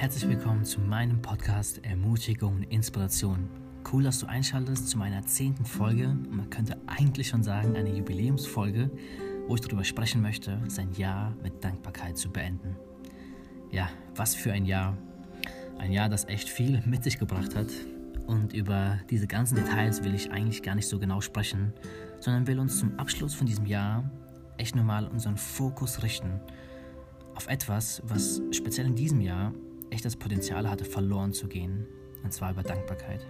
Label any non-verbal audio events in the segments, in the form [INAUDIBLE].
herzlich willkommen zu meinem Podcast Ermutigung und Inspiration. Cool, dass du einschaltest zu meiner zehnten Folge man könnte eigentlich schon sagen eine Jubiläumsfolge, wo ich darüber sprechen möchte, sein Jahr mit Dankbarkeit zu beenden. Ja, was für ein Jahr. Ein Jahr, das echt viel mit sich gebracht hat. Und über diese ganzen Details will ich eigentlich gar nicht so genau sprechen, sondern will uns zum Abschluss von diesem Jahr echt nochmal unseren Fokus richten auf etwas, was speziell in diesem Jahr echt das Potenzial hatte, verloren zu gehen. Und zwar über Dankbarkeit.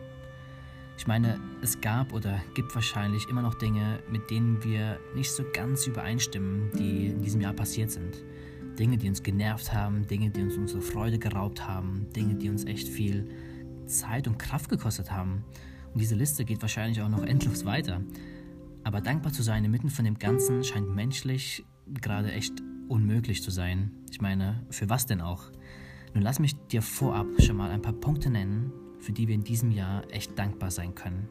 Ich meine, es gab oder gibt wahrscheinlich immer noch Dinge, mit denen wir nicht so ganz übereinstimmen, die in diesem Jahr passiert sind. Dinge, die uns genervt haben, Dinge, die uns unsere Freude geraubt haben, Dinge, die uns echt viel Zeit und Kraft gekostet haben. Und diese Liste geht wahrscheinlich auch noch endlos weiter. Aber dankbar zu sein inmitten von dem Ganzen scheint menschlich gerade echt unmöglich zu sein. Ich meine, für was denn auch? Nun lass mich dir vorab schon mal ein paar Punkte nennen, für die wir in diesem Jahr echt dankbar sein können.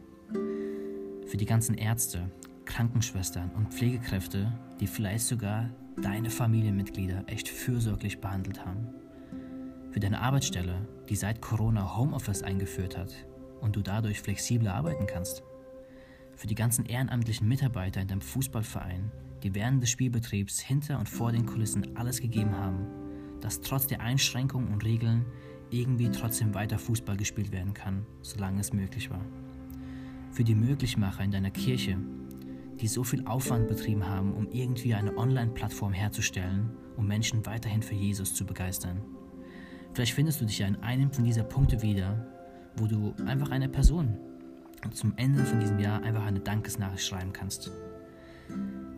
Für die ganzen Ärzte, Krankenschwestern und Pflegekräfte, die vielleicht sogar deine Familienmitglieder echt fürsorglich behandelt haben. Für deine Arbeitsstelle, die seit Corona Homeoffice eingeführt hat und du dadurch flexibler arbeiten kannst. Für die ganzen ehrenamtlichen Mitarbeiter in deinem Fußballverein, die während des Spielbetriebs hinter und vor den Kulissen alles gegeben haben, dass trotz der Einschränkungen und Regeln irgendwie trotzdem weiter Fußball gespielt werden kann, solange es möglich war. Für die Möglichmacher in deiner Kirche, die so viel Aufwand betrieben haben, um irgendwie eine Online-Plattform herzustellen, um Menschen weiterhin für Jesus zu begeistern. Vielleicht findest du dich ja in einem von dieser Punkte wieder, wo du einfach einer Person zum Ende von diesem Jahr einfach eine Dankesnachricht schreiben kannst.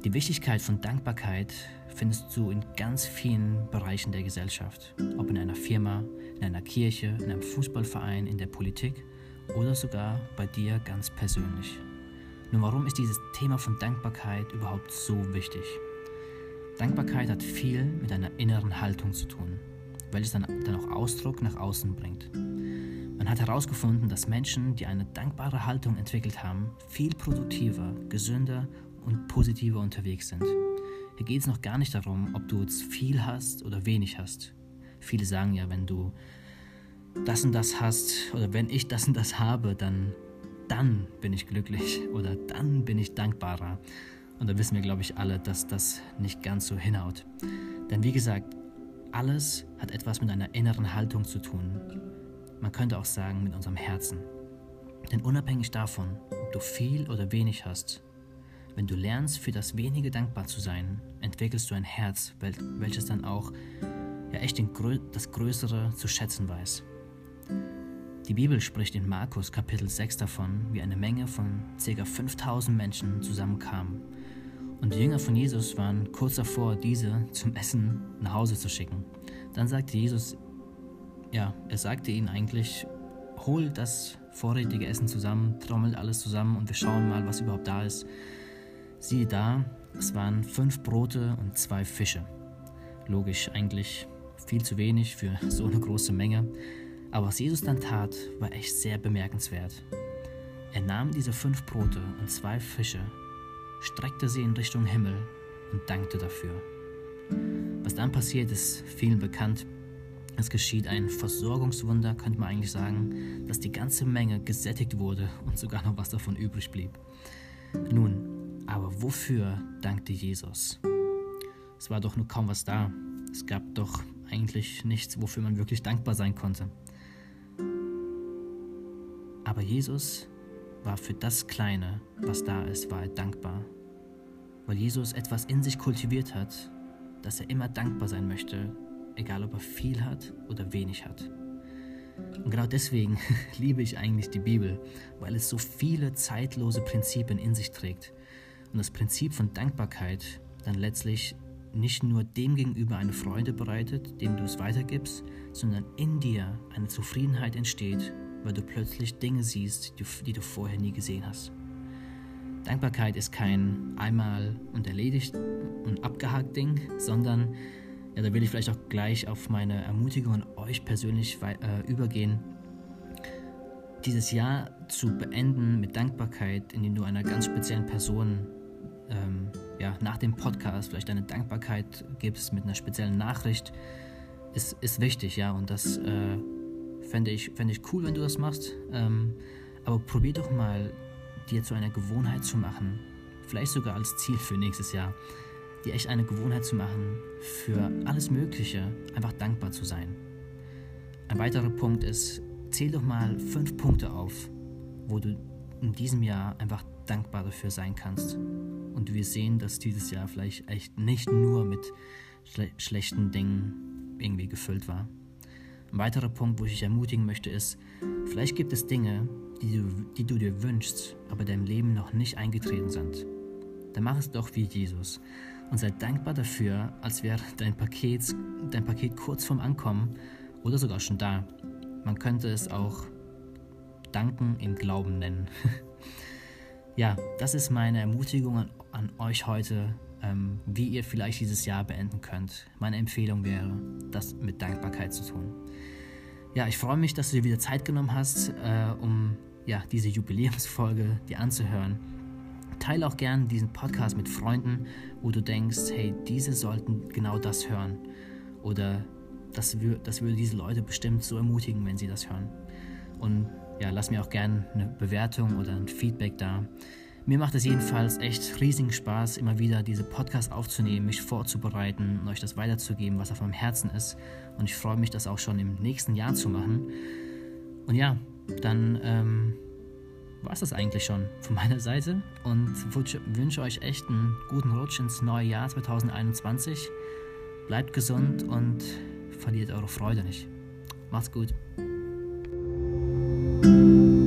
Die Wichtigkeit von Dankbarkeit findest du in ganz vielen Bereichen der Gesellschaft, ob in einer Firma, in einer Kirche, in einem Fußballverein, in der Politik oder sogar bei dir ganz persönlich. Nun, warum ist dieses Thema von Dankbarkeit überhaupt so wichtig? Dankbarkeit hat viel mit einer inneren Haltung zu tun, welches dann, dann auch Ausdruck nach außen bringt. Man hat herausgefunden, dass Menschen, die eine dankbare Haltung entwickelt haben, viel produktiver, gesünder und positiver unterwegs sind. Hier geht es noch gar nicht darum, ob du jetzt viel hast oder wenig hast. Viele sagen ja, wenn du das und das hast oder wenn ich das und das habe, dann, dann bin ich glücklich oder dann bin ich dankbarer. Und da wissen wir, glaube ich, alle, dass das nicht ganz so hinhaut. Denn wie gesagt, alles hat etwas mit einer inneren Haltung zu tun. Man könnte auch sagen mit unserem Herzen. Denn unabhängig davon, ob du viel oder wenig hast, wenn du lernst, für das Wenige dankbar zu sein, entwickelst du ein Herz, welches dann auch ja echt das Größere zu schätzen weiß. Die Bibel spricht in Markus Kapitel 6 davon, wie eine Menge von ca. 5000 Menschen zusammenkamen. Und die Jünger von Jesus waren kurz davor, diese zum Essen nach Hause zu schicken. Dann sagte Jesus, ja, er sagte ihnen eigentlich, hol das vorrätige Essen zusammen, trommelt alles zusammen und wir schauen mal, was überhaupt da ist. Siehe da, es waren fünf Brote und zwei Fische. Logisch, eigentlich viel zu wenig für [LAUGHS] so eine große Menge. Aber was Jesus dann tat, war echt sehr bemerkenswert. Er nahm diese fünf Brote und zwei Fische, streckte sie in Richtung Himmel und dankte dafür. Was dann passiert, ist vielen bekannt. Es geschieht ein Versorgungswunder, könnte man eigentlich sagen, dass die ganze Menge gesättigt wurde und sogar noch was davon übrig blieb. Nun, wofür dankte Jesus? Es war doch nur kaum was da. Es gab doch eigentlich nichts, wofür man wirklich dankbar sein konnte. Aber Jesus war für das Kleine, was da ist, war er dankbar. Weil Jesus etwas in sich kultiviert hat, dass er immer dankbar sein möchte, egal ob er viel hat oder wenig hat. Und genau deswegen [LAUGHS] liebe ich eigentlich die Bibel, weil es so viele zeitlose Prinzipien in sich trägt und das Prinzip von Dankbarkeit dann letztlich nicht nur dem gegenüber eine Freude bereitet, dem du es weitergibst, sondern in dir eine Zufriedenheit entsteht, weil du plötzlich Dinge siehst, die, die du vorher nie gesehen hast. Dankbarkeit ist kein einmal und erledigt und abgehakt Ding, sondern, ja, da will ich vielleicht auch gleich auf meine Ermutigung an euch persönlich äh, übergehen, dieses Jahr zu beenden mit Dankbarkeit, indem du einer ganz speziellen Person ähm, ja, nach dem Podcast vielleicht deine Dankbarkeit gibst mit einer speziellen Nachricht, ist, ist wichtig, ja, und das äh, fände ich, fänd ich cool, wenn du das machst. Ähm, aber probier doch mal, dir zu einer Gewohnheit zu machen, vielleicht sogar als Ziel für nächstes Jahr, dir echt eine Gewohnheit zu machen, für alles Mögliche einfach dankbar zu sein. Ein weiterer Punkt ist, zähl doch mal fünf Punkte auf, wo du in diesem Jahr einfach dankbar dafür sein kannst. Und wir sehen, dass dieses Jahr vielleicht echt nicht nur mit schle schlechten Dingen irgendwie gefüllt war. Ein weiterer Punkt, wo ich dich ermutigen möchte, ist, vielleicht gibt es Dinge, die du, die du dir wünschst, aber deinem Leben noch nicht eingetreten sind. Dann mach es doch wie Jesus und sei dankbar dafür, als wäre dein Paket, dein Paket kurz vorm Ankommen oder sogar schon da. Man könnte es auch Danken im Glauben nennen. [LAUGHS] ja, das ist meine Ermutigung an, an euch heute, ähm, wie ihr vielleicht dieses Jahr beenden könnt. Meine Empfehlung wäre, das mit Dankbarkeit zu tun. Ja, ich freue mich, dass du dir wieder Zeit genommen hast, äh, um ja, diese Jubiläumsfolge dir anzuhören. Teile auch gerne diesen Podcast mit Freunden, wo du denkst, hey, diese sollten genau das hören. Oder das, das würde diese Leute bestimmt so ermutigen, wenn sie das hören. Und ja, lass mir auch gerne eine Bewertung oder ein Feedback da. Mir macht es jedenfalls echt riesigen Spaß, immer wieder diese Podcasts aufzunehmen, mich vorzubereiten und euch das weiterzugeben, was auf meinem Herzen ist. Und ich freue mich, das auch schon im nächsten Jahr zu machen. Und ja, dann ähm, war es das eigentlich schon von meiner Seite und wünsche euch echt einen guten Rutsch ins neue Jahr 2021. Bleibt gesund und verliert eure Freude nicht. Macht's gut. Música